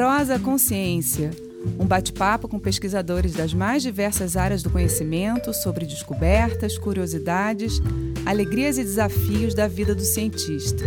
Prosa Consciência, um bate-papo com pesquisadores das mais diversas áreas do conhecimento sobre descobertas, curiosidades, alegrias e desafios da vida do cientista.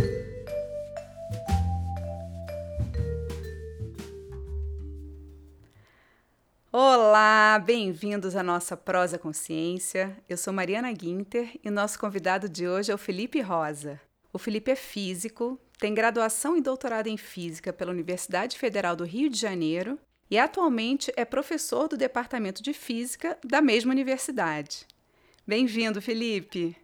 Olá, bem-vindos à nossa Prosa Consciência. Eu sou Mariana Guinter e nosso convidado de hoje é o Felipe Rosa. O Felipe é físico, tem graduação e doutorado em física pela Universidade Federal do Rio de Janeiro e atualmente é professor do Departamento de Física da mesma universidade. Bem-vindo, Felipe.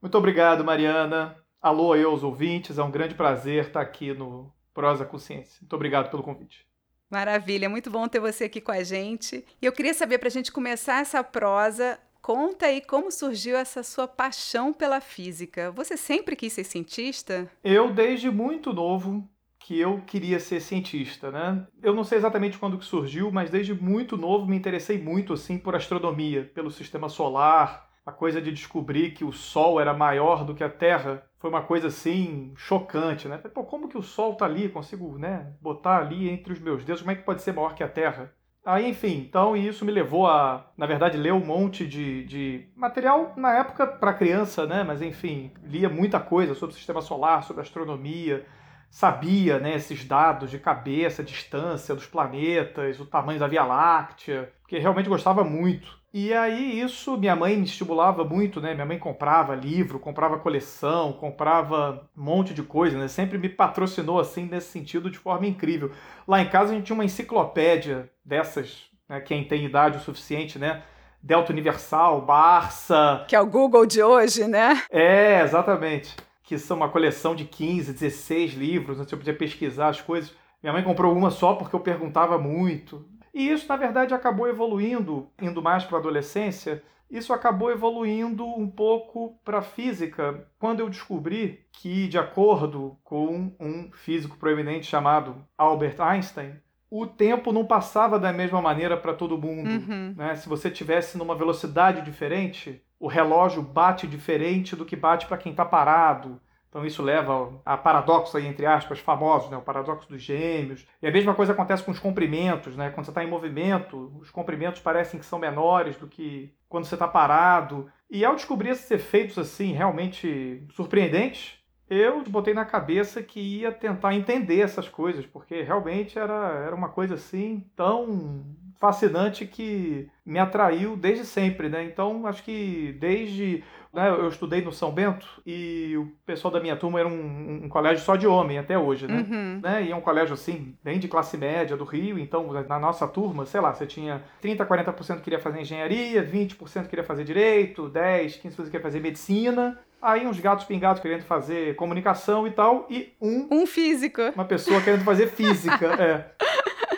Muito obrigado, Mariana. Alô aí aos ouvintes, é um grande prazer estar aqui no Prosa Consciência. Muito obrigado pelo convite. Maravilha, muito bom ter você aqui com a gente. E eu queria saber, para a gente começar essa prosa, conta aí como surgiu essa sua paixão pela física. Você sempre quis ser cientista? Eu, desde muito novo, que eu queria ser cientista, né? Eu não sei exatamente quando que surgiu, mas desde muito novo me interessei muito assim por astronomia, pelo sistema solar, a coisa de descobrir que o Sol era maior do que a Terra foi uma coisa assim chocante, né? Pô, como que o Sol tá ali? Consigo, né, botar ali entre os meus dedos? Como é que pode ser maior que a Terra? Aí, enfim, então isso me levou a, na verdade, ler um monte de, de material na época para criança, né? Mas enfim, lia muita coisa sobre o sistema solar, sobre astronomia, sabia, né, esses dados de cabeça, distância dos planetas, o tamanho da Via Láctea, porque realmente gostava muito. E aí isso minha mãe me estimulava muito, né? Minha mãe comprava livro, comprava coleção, comprava um monte de coisa, né? Sempre me patrocinou assim nesse sentido de forma incrível. Lá em casa a gente tinha uma enciclopédia dessas, né? quem tem idade o suficiente, né? Delta Universal, Barça. Que é o Google de hoje, né? É, exatamente. Que são uma coleção de 15, 16 livros, né? você podia pesquisar as coisas. Minha mãe comprou uma só porque eu perguntava muito. E isso, na verdade, acabou evoluindo, indo mais para a adolescência. Isso acabou evoluindo um pouco para a física, quando eu descobri que, de acordo com um físico proeminente chamado Albert Einstein, o tempo não passava da mesma maneira para todo mundo. Uhum. Né? Se você tivesse numa velocidade diferente, o relógio bate diferente do que bate para quem está parado. Então isso leva a paradoxos aí, entre aspas, famosos, né? o paradoxo dos gêmeos. E a mesma coisa acontece com os comprimentos, né? Quando você está em movimento, os comprimentos parecem que são menores do que quando você está parado. E ao descobrir esses efeitos assim realmente surpreendentes, eu botei na cabeça que ia tentar entender essas coisas, porque realmente era, era uma coisa assim tão fascinante que me atraiu desde sempre, né? Então acho que desde né, eu estudei no São Bento e o pessoal da minha turma era um, um colégio só de homem até hoje, né? Uhum. né? E é um colégio assim, bem de classe média do Rio, então na nossa turma, sei lá, você tinha 30, 40% que queria fazer engenharia, 20% queria fazer direito, 10, 15% queria fazer medicina, Aí uns gatos pingados querendo fazer comunicação e tal, e um. Um físico. Uma pessoa querendo fazer física, é.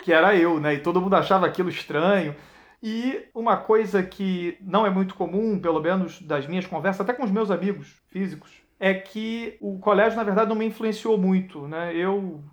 Que era eu, né? E todo mundo achava aquilo estranho. E uma coisa que não é muito comum, pelo menos das minhas conversas, até com os meus amigos físicos, é que o colégio, na verdade, não me influenciou muito. Né? Eu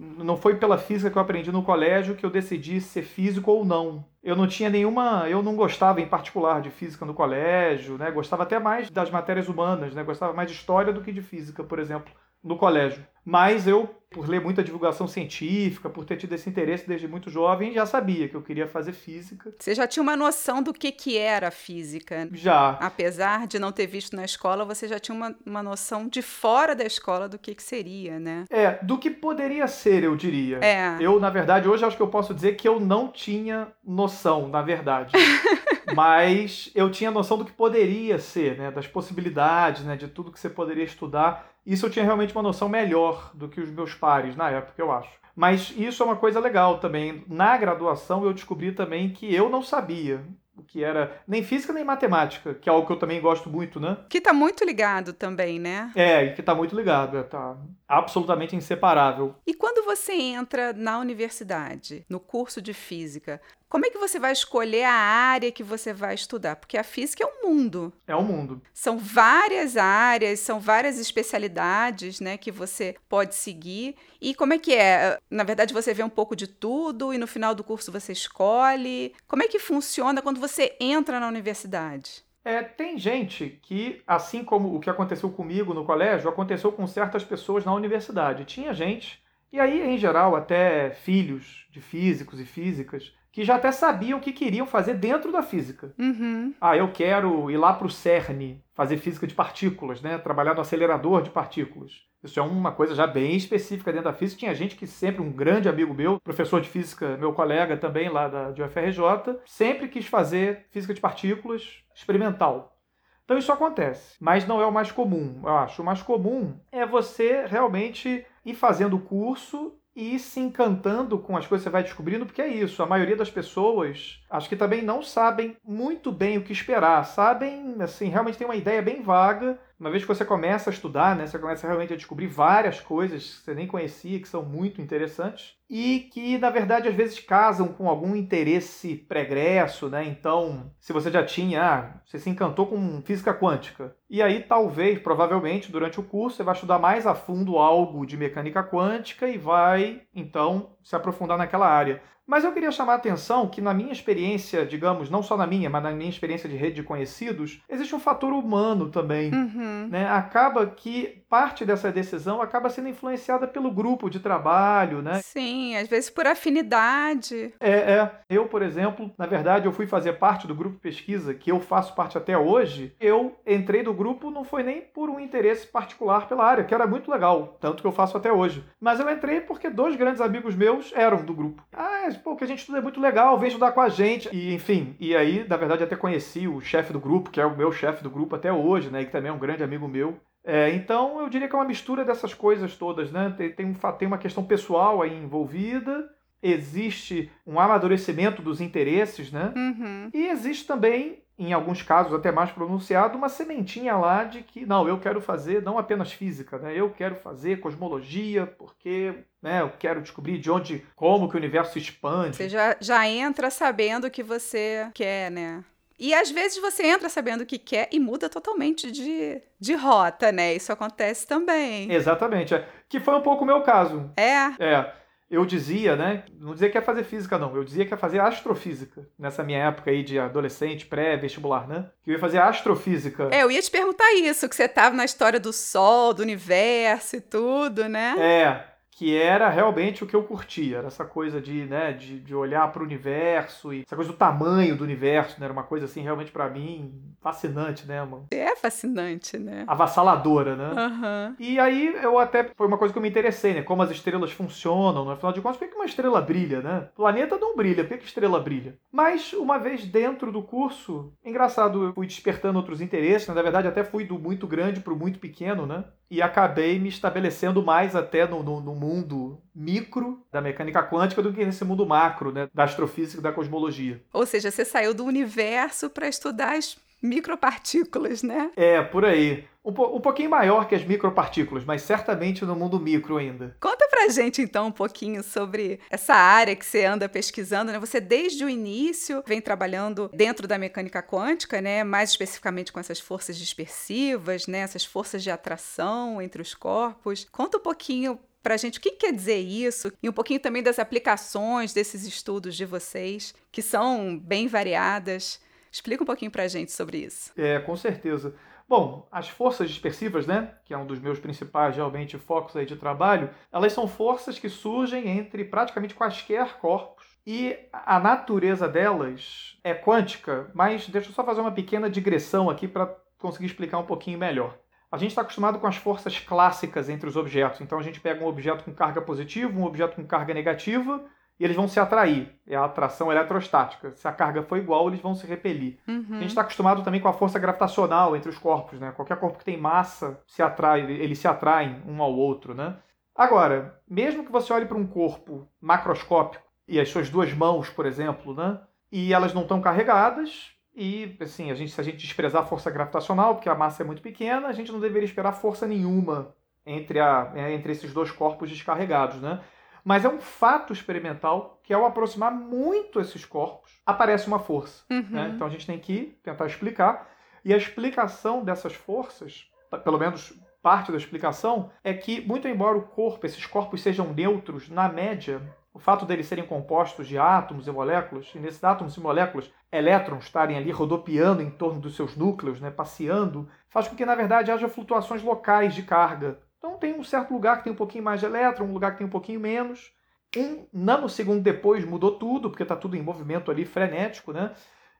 não foi pela física que eu aprendi no colégio que eu decidi ser físico ou não. Eu não tinha nenhuma, eu não gostava em particular de física no colégio, né? Gostava até mais das matérias humanas, né? Gostava mais de história do que de física, por exemplo, no colégio. Mas eu por ler muita divulgação científica, por ter tido esse interesse desde muito jovem, já sabia que eu queria fazer física. Você já tinha uma noção do que, que era física? Já. Apesar de não ter visto na escola, você já tinha uma, uma noção de fora da escola do que, que seria, né? É, do que poderia ser, eu diria. É. Eu, na verdade, hoje acho que eu posso dizer que eu não tinha noção, na verdade. Mas eu tinha noção do que poderia ser, né? Das possibilidades, né? De tudo que você poderia estudar. Isso eu tinha realmente uma noção melhor do que os meus pares na época, eu acho. Mas isso é uma coisa legal também. Na graduação eu descobri também que eu não sabia o que era nem física nem matemática, que é algo que eu também gosto muito, né? Que tá muito ligado também, né? É, que tá muito ligado, é, tá absolutamente inseparável. E quando você entra na universidade, no curso de física, como é que você vai escolher a área que você vai estudar? Porque a física é um mundo. É um mundo. São várias áreas, são várias especialidades, né, que você pode seguir. E como é que é? Na verdade, você vê um pouco de tudo e no final do curso você escolhe. Como é que funciona quando você entra na universidade? É, tem gente que, assim como o que aconteceu comigo no colégio, aconteceu com certas pessoas na universidade. Tinha gente E aí, em geral, até filhos de físicos e físicas que já até sabiam o que queriam fazer dentro da física. Uhum. Ah, eu quero ir lá para o CERN, fazer física de partículas, né? trabalhar no acelerador de partículas. Isso é uma coisa já bem específica dentro da física. Tinha gente que sempre, um grande amigo meu, professor de física, meu colega também lá da, de UFRJ, sempre quis fazer física de partículas experimental. Então isso acontece, mas não é o mais comum. Eu acho o mais comum é você realmente ir fazendo o curso e se encantando com as coisas você vai descobrindo, porque é isso. A maioria das pessoas acho que também não sabem muito bem o que esperar, sabem, assim, realmente tem uma ideia bem vaga. Uma vez que você começa a estudar, né, você começa realmente a descobrir várias coisas que você nem conhecia, que são muito interessantes e que, na verdade, às vezes casam com algum interesse pregresso, né? Então, se você já tinha, ah, você se encantou com física quântica, e aí talvez, provavelmente, durante o curso, você vai estudar mais a fundo algo de mecânica quântica e vai, então, se aprofundar naquela área. Mas eu queria chamar a atenção que, na minha experiência, digamos, não só na minha, mas na minha experiência de rede de conhecidos, existe um fator humano também. Uhum. Né? Acaba que parte dessa decisão acaba sendo influenciada pelo grupo de trabalho, né? Sim, às vezes por afinidade. É, é. Eu, por exemplo, na verdade, eu fui fazer parte do grupo de pesquisa, que eu faço parte até hoje. Eu entrei do grupo não foi nem por um interesse particular pela área, que era muito legal, tanto que eu faço até hoje. Mas eu entrei porque dois grandes amigos meus eram do grupo. Ah, pô, que a gente estuda é muito legal, vem estudar com a gente. E, enfim, e aí, na verdade, até conheci o chefe do grupo, que é o meu chefe do grupo até hoje, né? Que também é um grande amigo meu. É, então, eu diria que é uma mistura dessas coisas todas, né? Tem, tem, um, tem uma questão pessoal aí envolvida, existe um amadurecimento dos interesses, né? Uhum. E existe também, em alguns casos até mais pronunciado, uma sementinha lá de que, não, eu quero fazer não apenas física, né? Eu quero fazer cosmologia, porque né, eu quero descobrir de onde, como que o universo se expande. Você já, já entra sabendo o que você quer, né? E às vezes você entra sabendo o que quer e muda totalmente de, de rota, né? Isso acontece também. Exatamente. É. Que foi um pouco o meu caso. É. É. Eu dizia, né? Não dizia que ia fazer física, não. Eu dizia que ia fazer astrofísica. Nessa minha época aí de adolescente, pré-vestibular, né? Que eu ia fazer astrofísica. É, eu ia te perguntar isso, que você tava na história do Sol, do universo e tudo, né? É que era realmente o que eu curtia, era essa coisa de, né, de, de olhar para o universo e essa coisa do tamanho do universo, né, era uma coisa assim realmente para mim fascinante, né, mano? É fascinante, né? Avassaladora, né? Uhum. E aí eu até foi uma coisa que eu me interessei, né, como as estrelas funcionam, no final de contas, por que uma estrela brilha, né? O planeta não brilha, por que estrela brilha? Mas uma vez dentro do curso, engraçado, eu fui despertando outros interesses, né? na verdade até fui do muito grande para o muito pequeno, né? E acabei me estabelecendo mais até no, no, no mundo micro da mecânica quântica do que nesse mundo macro, né, da astrofísica e da cosmologia. Ou seja, você saiu do universo para estudar as micropartículas, né? É, por aí. Um, po um, pouquinho maior que as micropartículas, mas certamente no mundo micro ainda. Conta pra gente então um pouquinho sobre essa área que você anda pesquisando, né? Você desde o início vem trabalhando dentro da mecânica quântica, né? Mais especificamente com essas forças dispersivas, né? Essas forças de atração entre os corpos. Conta um pouquinho para a gente o que quer dizer isso e um pouquinho também das aplicações desses estudos de vocês, que são bem variadas. Explica um pouquinho para a gente sobre isso. É, com certeza. Bom, as forças dispersivas, né, que é um dos meus principais realmente focos aí de trabalho, elas são forças que surgem entre praticamente quaisquer corpos e a natureza delas é quântica, mas deixa eu só fazer uma pequena digressão aqui para conseguir explicar um pouquinho melhor. A gente está acostumado com as forças clássicas entre os objetos. Então a gente pega um objeto com carga positiva, um objeto com carga negativa, e eles vão se atrair. É a atração eletrostática. Se a carga for igual, eles vão se repelir. Uhum. A gente está acostumado também com a força gravitacional entre os corpos. Né? Qualquer corpo que tem massa se atrai, eles se atraem um ao outro. Né? Agora, mesmo que você olhe para um corpo macroscópico e as suas duas mãos, por exemplo, né? e elas não estão carregadas, e, assim, a gente, se a gente desprezar a força gravitacional, porque a massa é muito pequena, a gente não deveria esperar força nenhuma entre, a, é, entre esses dois corpos descarregados, né? Mas é um fato experimental que, ao aproximar muito esses corpos, aparece uma força. Uhum. Né? Então a gente tem que tentar explicar. E a explicação dessas forças, pelo menos parte da explicação, é que, muito embora o corpo, esses corpos sejam neutros, na média, o fato deles serem compostos de átomos e moléculas, e nesses átomos e moléculas, elétrons estarem ali rodopiando em torno dos seus núcleos, né, passeando, faz com que, na verdade, haja flutuações locais de carga. Então, tem um certo lugar que tem um pouquinho mais de elétron, um lugar que tem um pouquinho menos. Um nanosegundo depois mudou tudo, porque está tudo em movimento ali frenético, né?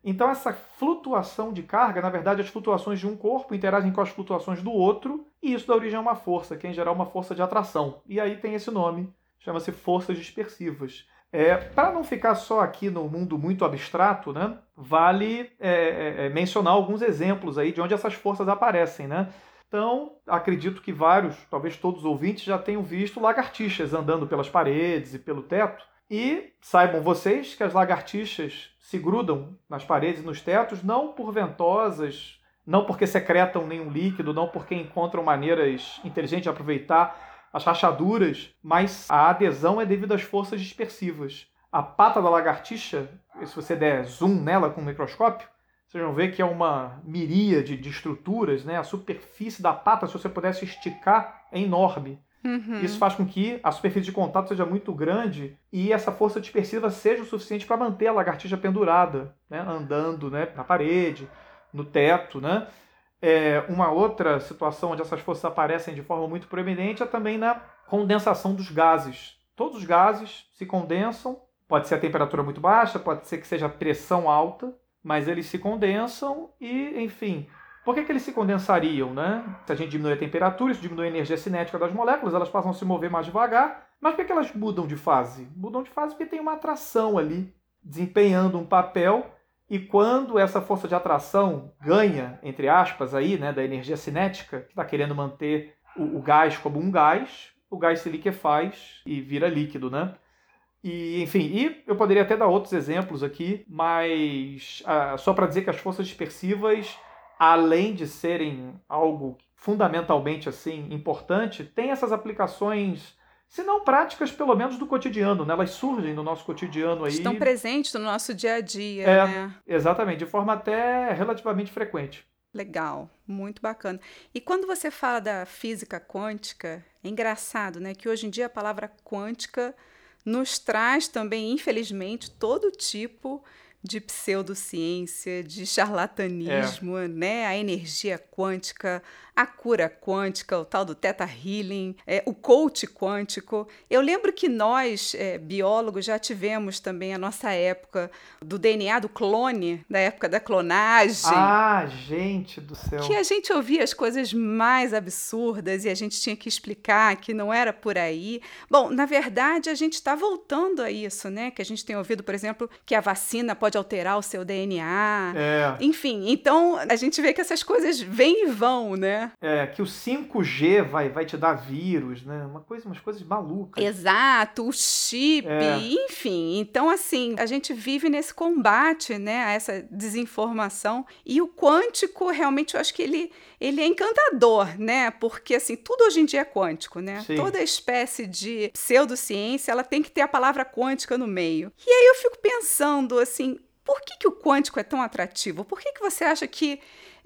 Então, essa flutuação de carga, na verdade, as flutuações de um corpo interagem com as flutuações do outro, e isso dá origem a uma força, que é em geral uma força de atração. E aí tem esse nome, chama-se forças dispersivas. É, Para não ficar só aqui no mundo muito abstrato, né, vale é, é, é, mencionar alguns exemplos aí de onde essas forças aparecem. Né? Então, acredito que vários, talvez todos os ouvintes, já tenham visto lagartixas andando pelas paredes e pelo teto. E saibam vocês que as lagartixas se grudam nas paredes e nos tetos não por ventosas, não porque secretam nenhum líquido, não porque encontram maneiras inteligentes de aproveitar as rachaduras, mas a adesão é devido às forças dispersivas. A pata da lagartixa, se você der zoom nela com o microscópio, vocês vão ver que é uma miríade de estruturas, né? A superfície da pata, se você pudesse esticar, é enorme. Uhum. Isso faz com que a superfície de contato seja muito grande e essa força dispersiva seja o suficiente para manter a lagartixa pendurada, né? andando né? na parede, no teto. Né? É, uma outra situação onde essas forças aparecem de forma muito proeminente é também na condensação dos gases. Todos os gases se condensam, pode ser a temperatura muito baixa, pode ser que seja pressão alta, mas eles se condensam e, enfim, por que, que eles se condensariam? Né? Se a gente diminui a temperatura, isso diminui a energia cinética das moléculas, elas passam a se mover mais devagar. Mas por que, que elas mudam de fase? Mudam de fase porque tem uma atração ali, desempenhando um papel. E quando essa força de atração ganha, entre aspas, aí, né, da energia cinética, que está querendo manter o, o gás como um gás, o gás se liquefaz e vira líquido, né? E, enfim, e eu poderia até dar outros exemplos aqui, mas ah, só para dizer que as forças dispersivas além de serem algo fundamentalmente assim importante, tem essas aplicações, se não práticas, pelo menos do cotidiano, né? Elas surgem no nosso cotidiano aí. Estão presentes no nosso dia a dia, é, né? Exatamente, de forma até relativamente frequente. Legal, muito bacana. E quando você fala da física quântica, é engraçado, né? Que hoje em dia a palavra quântica nos traz também, infelizmente, todo tipo de pseudociência, de charlatanismo, é. né? A energia quântica, a cura quântica, o tal do Theta Healing, é, o coach quântico. Eu lembro que nós, é, biólogos, já tivemos também a nossa época do DNA do clone, da época da clonagem. Ah, gente do céu! Que a gente ouvia as coisas mais absurdas e a gente tinha que explicar que não era por aí. Bom, na verdade, a gente está voltando a isso, né? Que a gente tem ouvido, por exemplo, que a vacina pode alterar o seu DNA. É. Enfim, então a gente vê que essas coisas vêm e vão, né? É, que o 5G vai, vai te dar vírus, né? Uma coisa, umas coisas malucas. Exato, o chip, é. enfim. Então, assim, a gente vive nesse combate, né, a essa desinformação. E o quântico, realmente, eu acho que ele, ele é encantador, né? Porque, assim, tudo hoje em dia é quântico, né? Sim. Toda espécie de pseudociência, ela tem que ter a palavra quântica no meio. E aí eu fico pensando, assim, por que, que o quântico é tão atrativo? Por que, que você acha que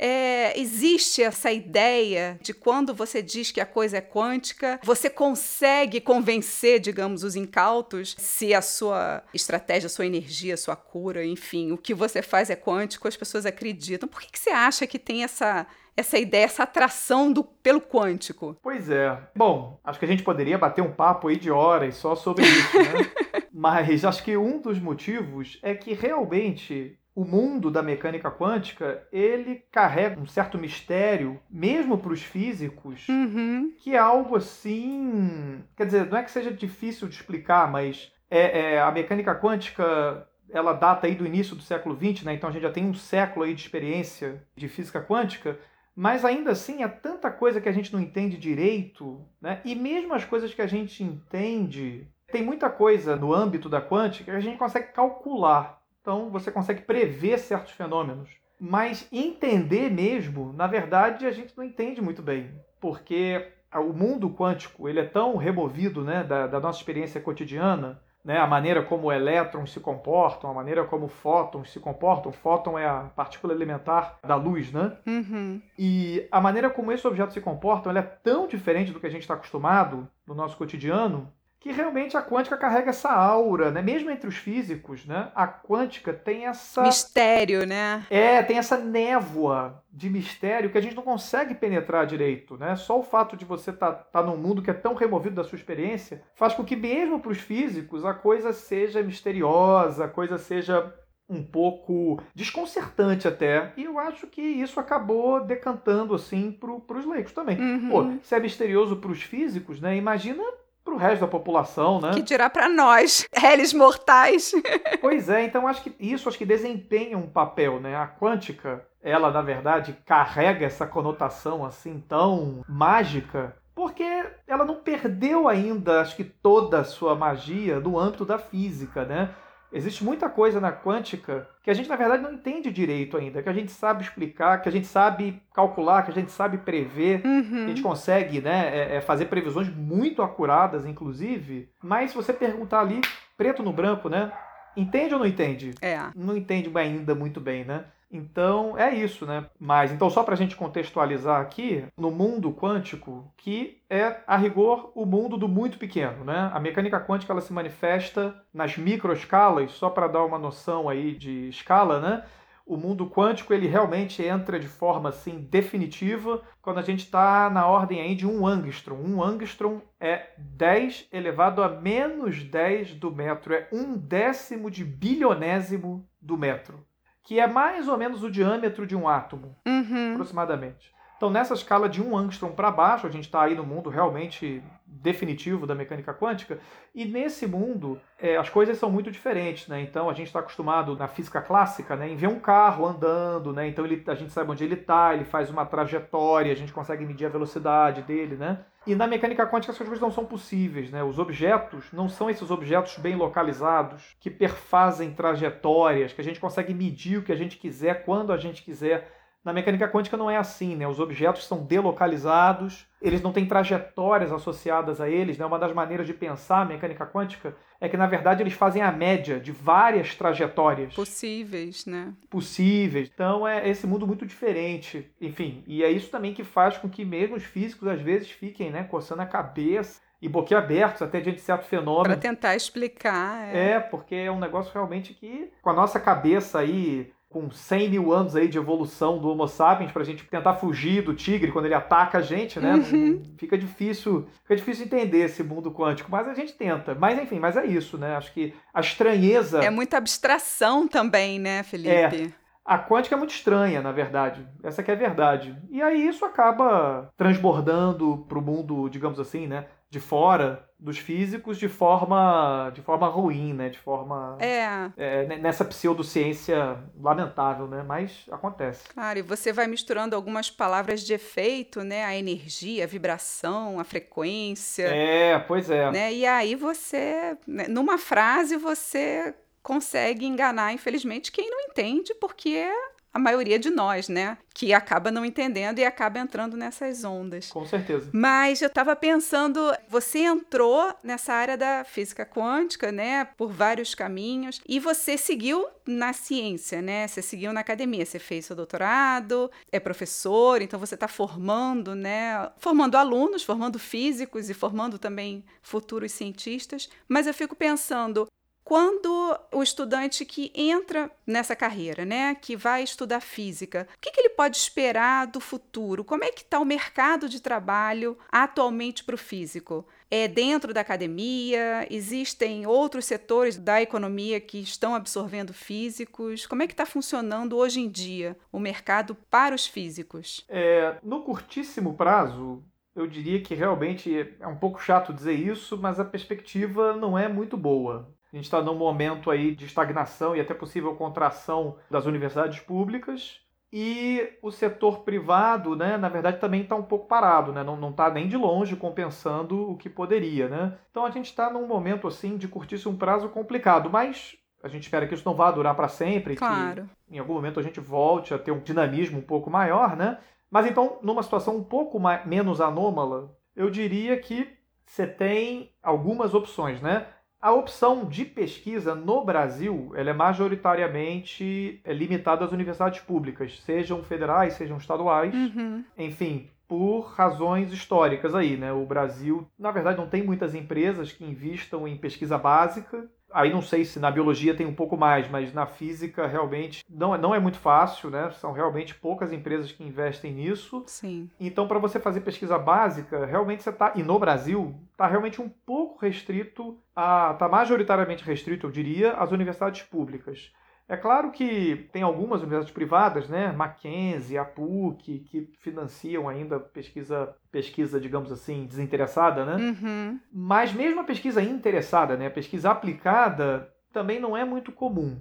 é, existe essa ideia de quando você diz que a coisa é quântica, você consegue convencer, digamos, os incautos se a sua estratégia, a sua energia, a sua cura, enfim, o que você faz é quântico, as pessoas acreditam. Por que, que você acha que tem essa essa ideia, essa atração do, pelo quântico? Pois é. Bom, acho que a gente poderia bater um papo aí de horas só sobre isso, né? Mas acho que um dos motivos é que realmente o mundo da mecânica quântica ele carrega um certo mistério, mesmo para os físicos, uhum. que é algo assim. Quer dizer, não é que seja difícil de explicar, mas é, é, a mecânica quântica ela data aí do início do século XX, né? então a gente já tem um século aí de experiência de física quântica, mas ainda assim é tanta coisa que a gente não entende direito, né? e mesmo as coisas que a gente entende, tem muita coisa no âmbito da quântica que a gente consegue calcular. Então você consegue prever certos fenômenos. Mas entender mesmo, na verdade, a gente não entende muito bem. Porque o mundo quântico ele é tão removido né, da, da nossa experiência cotidiana, né, a maneira como elétrons se comportam, a maneira como fótons se comportam. Fóton é a partícula elementar da luz, né? Uhum. E a maneira como esses objetos se comportam é tão diferente do que a gente está acostumado no nosso cotidiano que realmente a quântica carrega essa aura, né? Mesmo entre os físicos, né? A quântica tem essa mistério, né? É, tem essa névoa de mistério que a gente não consegue penetrar direito, né? Só o fato de você estar tá, tá num mundo que é tão removido da sua experiência faz com que mesmo para os físicos a coisa seja misteriosa, a coisa seja um pouco desconcertante até. E eu acho que isso acabou decantando assim para os leigos também. Uhum. Pô, se é misterioso para os físicos, né? Imagina para o resto da população, né? Que dirá para nós, réis mortais. pois é, então acho que isso acho que desempenha um papel, né? A quântica, ela na verdade carrega essa conotação assim tão mágica, porque ela não perdeu ainda, acho que toda a sua magia no âmbito da física, né? Existe muita coisa na quântica que a gente, na verdade, não entende direito ainda, que a gente sabe explicar, que a gente sabe calcular, que a gente sabe prever, uhum. a gente consegue né, é, é fazer previsões muito acuradas, inclusive. Mas se você perguntar ali, preto no branco, né? Entende ou não entende? É. Não entende ainda muito bem, né? Então é isso, né? Mas então só para a gente contextualizar aqui, no mundo quântico, que é a rigor o mundo do muito pequeno, né? A mecânica quântica ela se manifesta nas microescalas, só para dar uma noção aí de escala, né? O mundo quântico ele realmente entra de forma assim definitiva quando a gente está na ordem aí de um angstrom. Um angstrom é 10 elevado a menos 10 do metro, é um décimo de bilionésimo do metro que é mais ou menos o diâmetro de um átomo, uhum. aproximadamente. Então, nessa escala de um angstrom para baixo, a gente está aí no mundo realmente definitivo da mecânica quântica, e nesse mundo é, as coisas são muito diferentes, né? Então, a gente está acostumado na física clássica né, em ver um carro andando, né? Então, ele, a gente sabe onde ele está, ele faz uma trajetória, a gente consegue medir a velocidade dele, né? E na mecânica quântica essas coisas não são possíveis, né? Os objetos não são esses objetos bem localizados, que perfazem trajetórias, que a gente consegue medir o que a gente quiser, quando a gente quiser. Na mecânica quântica não é assim, né? Os objetos são delocalizados, eles não têm trajetórias associadas a eles, né? Uma das maneiras de pensar a mecânica quântica é que, na verdade, eles fazem a média de várias trajetórias. Possíveis, né? Possíveis. Então é esse mundo muito diferente. Enfim, e é isso também que faz com que mesmo os físicos, às vezes, fiquem, né, coçando a cabeça e boquiabertos até diante de certo fenômeno. Para tentar explicar. É. é, porque é um negócio realmente que, com a nossa cabeça aí com 100 mil anos aí de evolução do Homo sapiens para a gente tentar fugir do tigre quando ele ataca a gente, né? Uhum. Fica difícil, fica difícil entender esse mundo quântico, mas a gente tenta. Mas enfim, mas é isso, né? Acho que a estranheza é muita abstração também, né, Felipe? É. A quântica é muito estranha, na verdade. Essa que é a verdade. E aí isso acaba transbordando para o mundo, digamos assim, né? De fora dos físicos de forma de forma ruim, né? De forma é. é nessa pseudociência lamentável, né? Mas acontece. Claro, e você vai misturando algumas palavras de efeito, né? A energia, a vibração, a frequência. É, pois é. Né? E aí você, né, numa frase, você consegue enganar, infelizmente, quem não entende, porque a maioria de nós, né? Que acaba não entendendo e acaba entrando nessas ondas. Com certeza. Mas eu estava pensando, você entrou nessa área da física quântica, né? Por vários caminhos e você seguiu na ciência, né? Você seguiu na academia, você fez seu doutorado, é professor, então você está formando, né? Formando alunos, formando físicos e formando também futuros cientistas. Mas eu fico pensando, quando o estudante que entra nessa carreira, né, que vai estudar física, o que, que ele pode esperar do futuro? Como é que está o mercado de trabalho atualmente para o físico? É dentro da academia? Existem outros setores da economia que estão absorvendo físicos? Como é que está funcionando hoje em dia o mercado para os físicos? É, no curtíssimo prazo, eu diria que realmente é um pouco chato dizer isso, mas a perspectiva não é muito boa. A gente está num momento aí de estagnação e até possível contração das universidades públicas. E o setor privado, né, na verdade, também está um pouco parado, né? não está nem de longe compensando o que poderia. Né? Então a gente está num momento assim de curtíssimo prazo complicado, mas a gente espera que isso não vá durar para sempre, claro. que em algum momento a gente volte a ter um dinamismo um pouco maior, né? Mas então, numa situação um pouco mais, menos anômala, eu diria que você tem algumas opções, né? A opção de pesquisa no Brasil ela é majoritariamente é limitada às universidades públicas, sejam federais, sejam estaduais. Uhum. Enfim, por razões históricas aí, né? O Brasil, na verdade, não tem muitas empresas que investam em pesquisa básica. Aí não sei se na biologia tem um pouco mais, mas na física realmente não, é, não é muito fácil, né? São realmente poucas empresas que investem nisso. Sim. Então, para você fazer pesquisa básica, realmente você está, e no Brasil, está realmente um pouco restrito, a, está majoritariamente restrito, eu diria, às universidades públicas. É claro que tem algumas universidades privadas, né, Mackenzie, a PUC, que financiam ainda pesquisa, pesquisa, digamos assim, desinteressada, né? Uhum. Mas mesmo a pesquisa interessada, né, a pesquisa aplicada, também não é muito comum.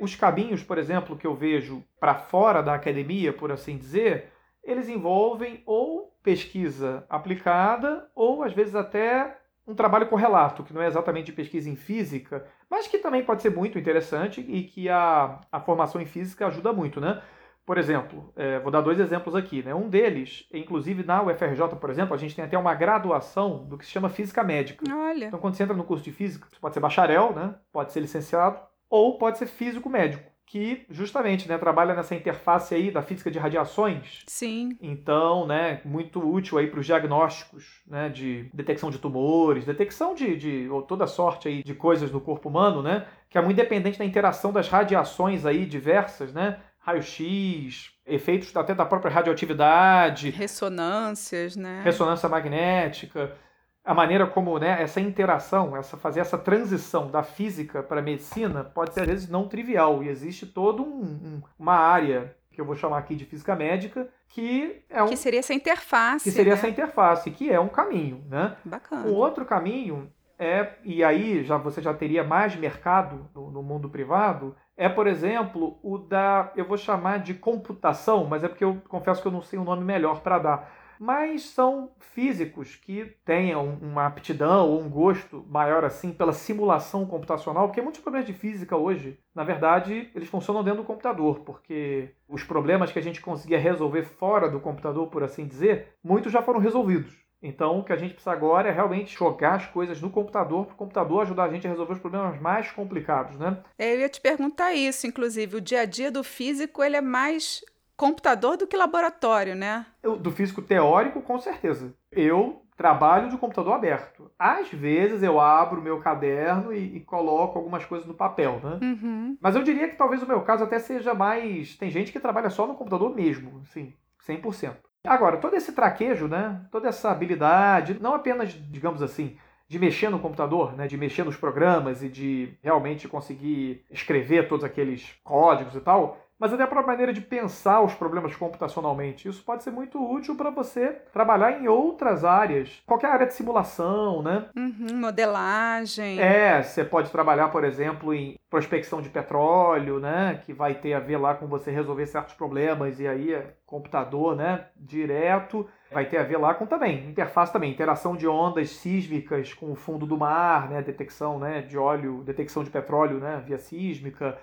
Os caminhos, por exemplo, que eu vejo para fora da academia, por assim dizer, eles envolvem ou pesquisa aplicada ou às vezes até um trabalho correlato, que não é exatamente pesquisa em física, mas que também pode ser muito interessante e que a, a formação em física ajuda muito, né? Por exemplo, é, vou dar dois exemplos aqui. Né? Um deles, inclusive na UFRJ, por exemplo, a gente tem até uma graduação do que se chama física médica. Olha. Então, quando você entra no curso de física, você pode ser bacharel, né? pode ser licenciado, ou pode ser físico médico que justamente né, trabalha nessa interface aí da física de radiações. Sim. Então, né, muito útil aí para os diagnósticos né, de detecção de tumores, detecção de, de ou toda sorte aí de coisas no corpo humano, né, que é muito dependente da interação das radiações aí diversas, né, raio-x, efeitos até da própria radioatividade, ressonâncias, né, ressonância magnética a maneira como né, essa interação, essa fazer essa transição da física para a medicina pode ser às vezes não trivial e existe toda um, um, uma área que eu vou chamar aqui de física médica que é um que seria essa interface que seria né? essa interface que é um caminho, né? Bacana. Um outro caminho é e aí já você já teria mais mercado no, no mundo privado é por exemplo o da eu vou chamar de computação, mas é porque eu confesso que eu não sei o um nome melhor para dar mas são físicos que tenham uma aptidão ou um gosto maior assim pela simulação computacional, porque muitos problemas de física hoje, na verdade, eles funcionam dentro do computador, porque os problemas que a gente conseguia resolver fora do computador, por assim dizer, muitos já foram resolvidos. Então, o que a gente precisa agora é realmente jogar as coisas no computador, para o computador ajudar a gente a resolver os problemas mais complicados, né? É, eu ia te perguntar isso, inclusive, o dia a dia do físico, ele é mais computador do que laboratório, né? Eu, do físico teórico, com certeza. Eu trabalho de computador aberto. Às vezes eu abro meu caderno e, e coloco algumas coisas no papel, né? Uhum. Mas eu diria que talvez o meu caso até seja mais. Tem gente que trabalha só no computador mesmo, sim, 100%. Agora, todo esse traquejo, né? Toda essa habilidade, não apenas, digamos assim, de mexer no computador, né, de mexer nos programas e de realmente conseguir escrever todos aqueles códigos e tal, mas até a própria maneira de pensar os problemas computacionalmente. Isso pode ser muito útil para você trabalhar em outras áreas, qualquer área de simulação, né? Uhum, modelagem. É, você pode trabalhar, por exemplo, em prospecção de petróleo, né? Que vai ter a ver lá com você resolver certos problemas e aí é computador, né? Direto. Vai ter a ver lá com também, interface também, interação de ondas sísmicas com o fundo do mar, né? Detecção né, de óleo, detecção de petróleo, né? Via sísmica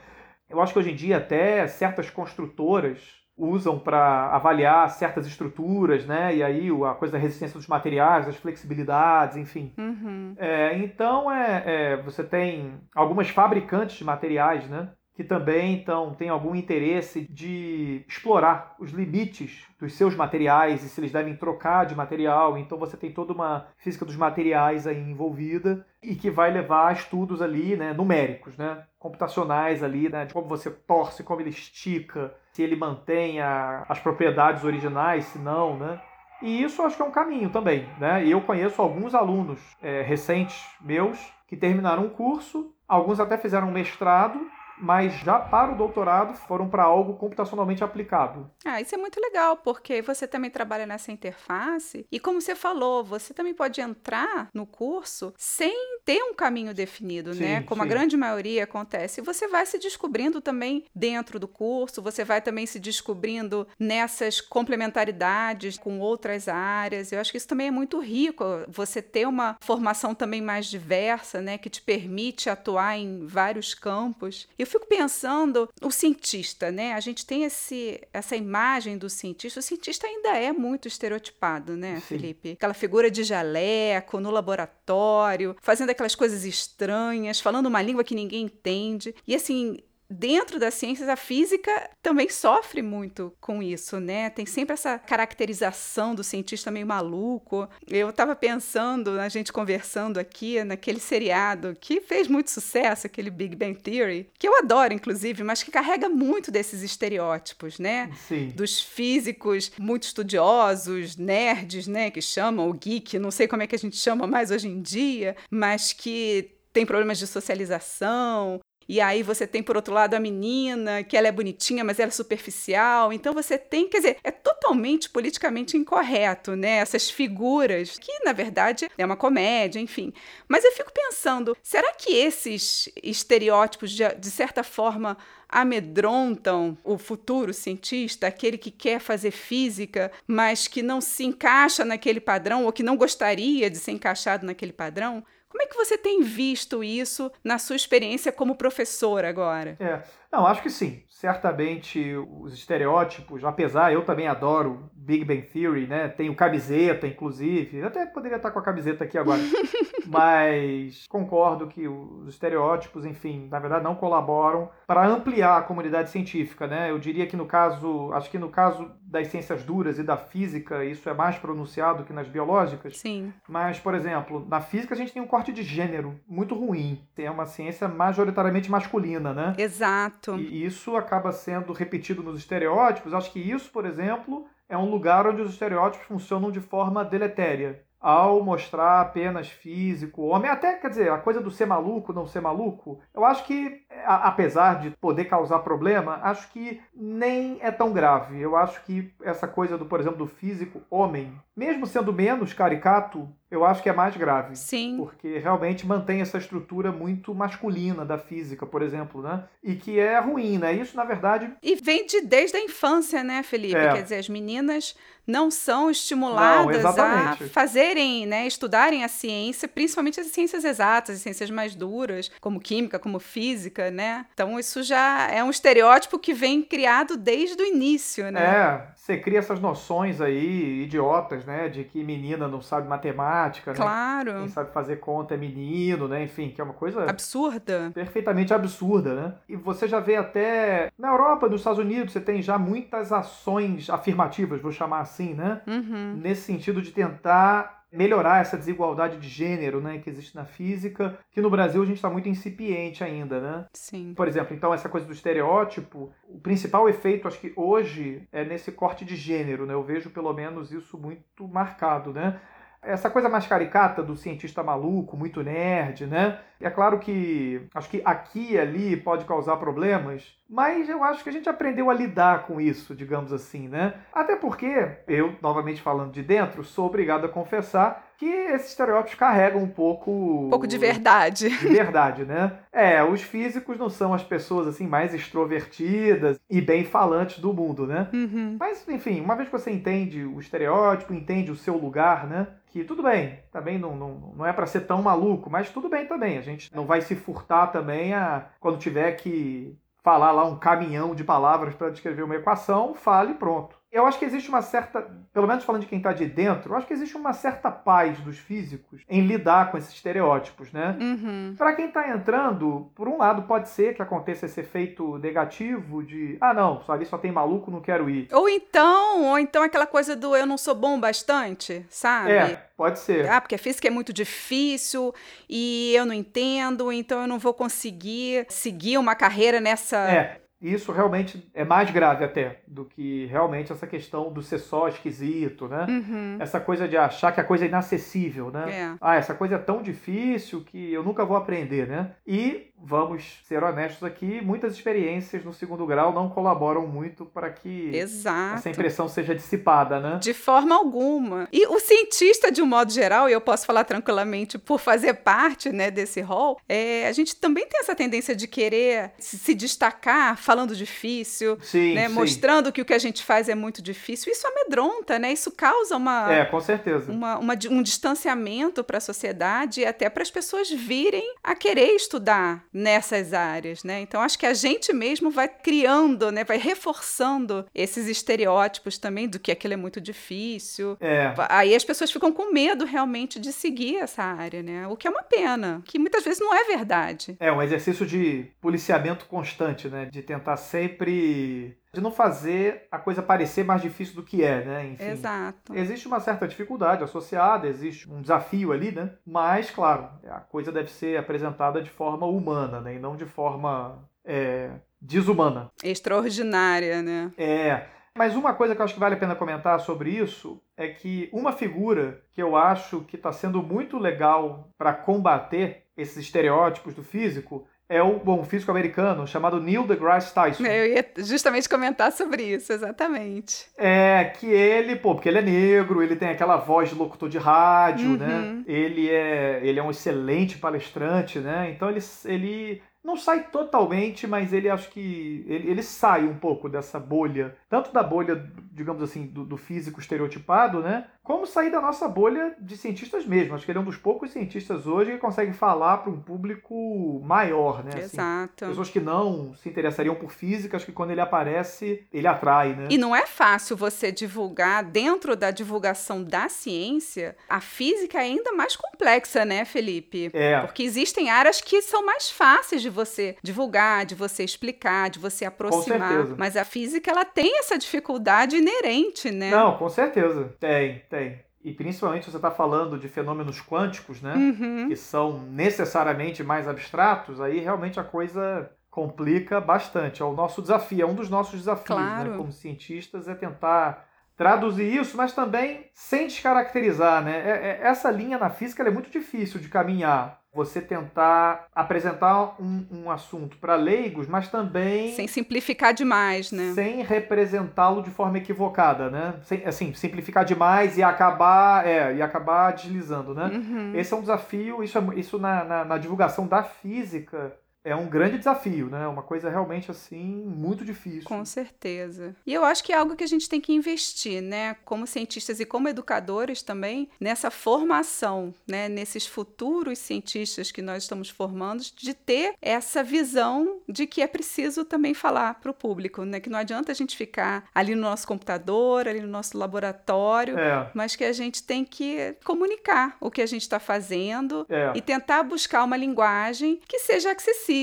eu acho que hoje em dia até certas construtoras usam para avaliar certas estruturas, né? E aí a coisa da resistência dos materiais, das flexibilidades, enfim. Uhum. É, então é, é, você tem algumas fabricantes de materiais, né? Que também então tem algum interesse de explorar os limites dos seus materiais e se eles devem trocar de material. Então você tem toda uma física dos materiais aí envolvida e que vai levar a estudos ali, né, numéricos, né, computacionais ali, né, de como você torce, como ele estica, se ele mantém a, as propriedades originais, se não, né. E isso acho que é um caminho também, né? Eu conheço alguns alunos é, recentes meus que terminaram um curso, alguns até fizeram um mestrado mas já para o doutorado foram para algo computacionalmente aplicado. Ah, isso é muito legal, porque você também trabalha nessa interface e como você falou, você também pode entrar no curso sem ter um caminho definido, sim, né? Como sim. a grande maioria acontece. E você vai se descobrindo também dentro do curso, você vai também se descobrindo nessas complementaridades com outras áreas. Eu acho que isso também é muito rico, você ter uma formação também mais diversa, né, que te permite atuar em vários campos. E eu fico pensando, o cientista, né? A gente tem esse, essa imagem do cientista. O cientista ainda é muito estereotipado, né, Sim. Felipe? Aquela figura de jaleco no laboratório, fazendo aquelas coisas estranhas, falando uma língua que ninguém entende. E assim, dentro das ciências, a física também sofre muito com isso, né? Tem sempre essa caracterização do cientista meio maluco. Eu estava pensando, a gente conversando aqui, naquele seriado que fez muito sucesso, aquele Big Bang Theory, que eu adoro, inclusive, mas que carrega muito desses estereótipos, né? Sim. Dos físicos muito estudiosos, nerds, né? Que chamam, o geek, não sei como é que a gente chama mais hoje em dia, mas que tem problemas de socialização, e aí você tem, por outro lado, a menina, que ela é bonitinha, mas ela é superficial. Então você tem, quer dizer, é totalmente politicamente incorreto, né? Essas figuras, que na verdade é uma comédia, enfim. Mas eu fico pensando, será que esses estereótipos, de, de certa forma, amedrontam o futuro cientista, aquele que quer fazer física, mas que não se encaixa naquele padrão ou que não gostaria de ser encaixado naquele padrão? Como é que você tem visto isso na sua experiência como professor agora? É, não, acho que sim. Certamente os estereótipos, apesar, eu também adoro Big Bang Theory, né? Tenho camiseta, inclusive. Eu até poderia estar com a camiseta aqui agora. Mas concordo que os estereótipos, enfim, na verdade não colaboram para ampliar a comunidade científica, né? Eu diria que no caso, acho que no caso das ciências duras e da física, isso é mais pronunciado que nas biológicas. Sim. Mas, por exemplo, na física a gente tem um corte de gênero muito ruim. É uma ciência majoritariamente masculina, né? Exato. E isso acaba sendo repetido nos estereótipos. Acho que isso, por exemplo, é um lugar onde os estereótipos funcionam de forma deletéria. Ao mostrar apenas físico, homem, até quer dizer, a coisa do ser maluco, não ser maluco, eu acho que, a, apesar de poder causar problema, acho que nem é tão grave. Eu acho que essa coisa do, por exemplo, do físico homem, mesmo sendo menos caricato, eu acho que é mais grave. Sim. Porque realmente mantém essa estrutura muito masculina da física, por exemplo, né? E que é ruim, né? Isso, na verdade. E vem de desde a infância, né, Felipe? É. Quer dizer, as meninas não são estimuladas não, a fazerem, né, estudarem a ciência, principalmente as ciências exatas, as ciências mais duras, como química, como física, né? Então isso já é um estereótipo que vem criado desde o início, né? É, você cria essas noções aí idiotas, né, de que menina não sabe matemática, né? Claro. Quem sabe fazer conta é menino, né? Enfim, que é uma coisa absurda. Perfeitamente absurda, né? E você já vê até na Europa, nos Estados Unidos, você tem já muitas ações afirmativas, vou chamar assim assim, né? Uhum. Nesse sentido de tentar melhorar essa desigualdade de gênero, né, que existe na física, que no Brasil a gente está muito incipiente ainda, né? Sim. Por exemplo, então essa coisa do estereótipo, o principal efeito, acho que hoje é nesse corte de gênero, né? Eu vejo pelo menos isso muito marcado, né? essa coisa mais caricata do cientista maluco, muito nerd, né? É claro que acho que aqui e ali pode causar problemas, mas eu acho que a gente aprendeu a lidar com isso, digamos assim, né? Até porque eu, novamente falando de dentro, sou obrigado a confessar que esses estereótipos carregam um pouco. Um pouco de verdade. De verdade, né? É, os físicos não são as pessoas assim mais extrovertidas e bem falantes do mundo, né? Uhum. Mas, enfim, uma vez que você entende o estereótipo, entende o seu lugar, né? Que tudo bem, também não, não, não é para ser tão maluco, mas tudo bem também. A gente não vai se furtar também a quando tiver que falar lá um caminhão de palavras para descrever uma equação, fale pronto eu acho que existe uma certa, pelo menos falando de quem está de dentro, eu acho que existe uma certa paz dos físicos em lidar com esses estereótipos, né? Uhum. Para quem está entrando, por um lado pode ser que aconteça esse efeito negativo de, ah não, só ali só tem maluco, não quero ir. Ou então, ou então aquela coisa do eu não sou bom bastante, sabe? É, pode ser. Ah, porque a física é muito difícil e eu não entendo, então eu não vou conseguir seguir uma carreira nessa é isso realmente é mais grave até do que realmente essa questão do ser só esquisito, né? Uhum. Essa coisa de achar que a coisa é inacessível, né? É. Ah, essa coisa é tão difícil que eu nunca vou aprender, né? E vamos ser honestos aqui, muitas experiências no segundo grau não colaboram muito para que Exato. essa impressão seja dissipada, né? De forma alguma. E o cientista, de um modo geral, e eu posso falar tranquilamente por fazer parte né, desse rol, é, a gente também tem essa tendência de querer se destacar falando difícil, sim, né, sim. mostrando que o que a gente faz é muito difícil. Isso amedronta, né? Isso causa uma, é, com certeza. uma, uma um distanciamento para a sociedade e até para as pessoas virem a querer estudar nessas áreas, né? Então acho que a gente mesmo vai criando, né, vai reforçando esses estereótipos também do que aquilo é muito difícil. É. Aí as pessoas ficam com medo realmente de seguir essa área, né? O que é uma pena, que muitas vezes não é verdade. É um exercício de policiamento constante, né? De tentar sempre de não fazer a coisa parecer mais difícil do que é, né? Enfim, Exato. Existe uma certa dificuldade associada, existe um desafio ali, né? Mas, claro, a coisa deve ser apresentada de forma humana, né? E não de forma é, desumana. Extraordinária, né? É. Mas uma coisa que eu acho que vale a pena comentar sobre isso é que uma figura que eu acho que está sendo muito legal para combater esses estereótipos do físico é o bom físico americano chamado Neil deGrasse Tyson. Eu ia justamente comentar sobre isso, exatamente. É que ele, pô, porque ele é negro, ele tem aquela voz de locutor de rádio, Uhum. né? Ele é, ele é um excelente palestrante, né? Então ele, ele não sai totalmente, mas ele acho que ele, ele sai um pouco dessa bolha, tanto da bolha, digamos assim, do, do físico estereotipado, né? Como sair da nossa bolha de cientistas mesmo. Acho que ele é um dos poucos cientistas hoje que consegue falar para um público maior, né? Assim, Exato. pessoas que não se interessariam por física, acho que quando ele aparece, ele atrai, né? E não é fácil você divulgar, dentro da divulgação da ciência, a física é ainda mais complexa, né, Felipe? É. Porque existem áreas que são mais fáceis de você divulgar, de você explicar, de você aproximar. certeza. Mas a física, ela tem essa dificuldade inerente, né? Não, com certeza. Tem, tem. E principalmente se você está falando de fenômenos quânticos, né? Uhum. Que são necessariamente mais abstratos, aí realmente a coisa complica bastante. É o nosso desafio, é um dos nossos desafios, Claro. né? Como cientistas, é tentar traduzir isso, mas também sem descaracterizar, né? É- é- essa linha na física é muito difícil de caminhar. Você tentar apresentar um, um assunto para leigos, mas também Sem simplificar demais, né? sem representá-lo de forma equivocada, né? Sem, assim, simplificar demais e acabar, é, e acabar deslizando, né? Uhum. Esse é um desafio, isso, é, isso na, na, na divulgação da física é um grande desafio, né? Uma coisa realmente, assim, muito difícil. Com certeza. E eu acho que é algo que a gente tem que investir, né? Como cientistas e como educadores também, nessa formação, né? Nesses futuros cientistas que nós estamos formando, de ter essa visão de que é preciso também falar para o público, né? Que não adianta a gente ficar ali no nosso computador, ali no nosso laboratório, É, mas que a gente tem que comunicar o que a gente está fazendo é. e tentar buscar uma linguagem que seja acessível.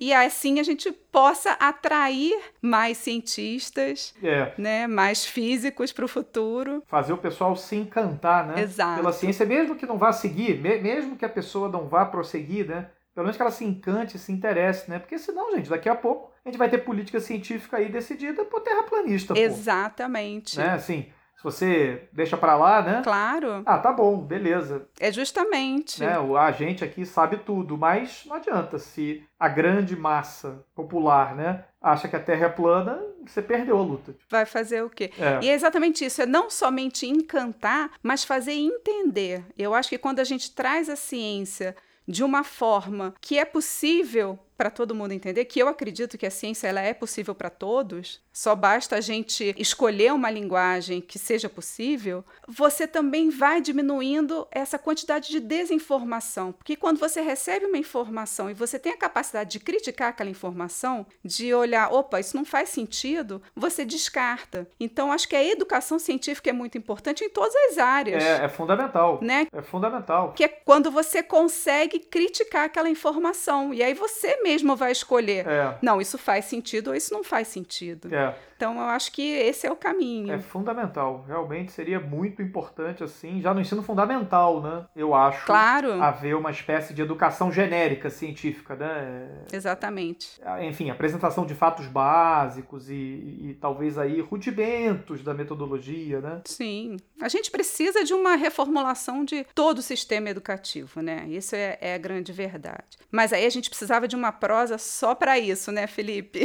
E assim a gente possa atrair mais cientistas, É, né, mais físicos para o futuro. fazer o pessoal se encantar, né? Exato. Pela ciência, mesmo que não vá seguir, me- mesmo que a pessoa não vá prosseguir, né? Pelo menos que ela se encante, se interesse, né? Porque senão, gente, daqui a pouco a gente vai ter política científica aí decidida por terraplanista, pô. Exatamente. Né? Assim, você deixa pra lá, né? Claro, Ah, tá bom, beleza. é justamente. Né? A gente aqui sabe tudo, mas não adianta. Se a grande massa popular, né, acha que a Terra é plana, você perdeu a luta. Vai fazer o quê? É. E é exatamente isso, é não somente encantar, mas fazer entender. Eu acho que quando a gente traz a ciência de uma forma que é possível para todo mundo entender, que eu acredito que a ciência ela é possível para todos, só basta a gente escolher uma linguagem que seja possível, você também vai diminuindo essa quantidade de desinformação, porque quando você recebe uma informação e você tem a capacidade de criticar aquela informação, de olhar, opa, isso não faz sentido, você descarta. Então acho que a educação científica é muito importante em todas as áreas, É, é fundamental. né? É fundamental. Que é quando você consegue criticar aquela informação. E aí você mesmo vai escolher. É, Não, isso faz sentido ou isso não faz sentido. é, Então eu acho que esse é o caminho. é fundamental. Realmente seria muito importante, assim, já no ensino fundamental, né? Eu acho. Claro, Haver uma espécie de educação genérica científica, né? exatamente. enfim, apresentação de fatos básicos e, e talvez aí rudimentos da metodologia, né? Sim. A gente precisa de uma reformulação de todo o sistema educativo, né? Isso é, é a grande verdade. Mas aí a gente precisava de uma prosa só para isso, né, Felipe?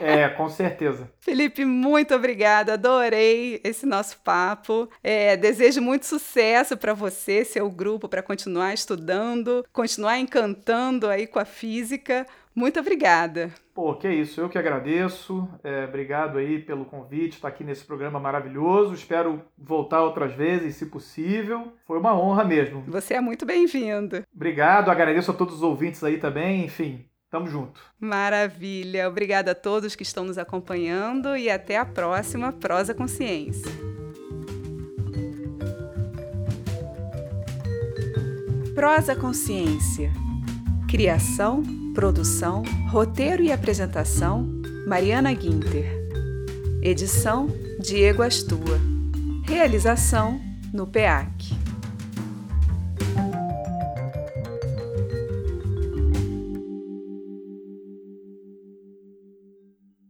É, com certeza. Felipe, muito obrigada. Adorei esse nosso papo. É, desejo muito sucesso para você, seu grupo, para continuar estudando, continuar encantando aí com a física. Muito obrigada. Pô, que isso, eu que agradeço. É, obrigado aí pelo convite, estar aqui nesse programa maravilhoso. Espero voltar outras vezes, se possível. Foi uma honra mesmo. Você é muito bem-vindo. Obrigado, agradeço a todos os ouvintes aí também. Enfim, Tamo junto. Maravilha. Obrigada a todos que estão nos acompanhando e até a próxima Prosa Consciência. Prosa Consciência. Criação, produção, roteiro e apresentação: Mariana Guinter. Edição: Diego Astua. Realização: no PEAC.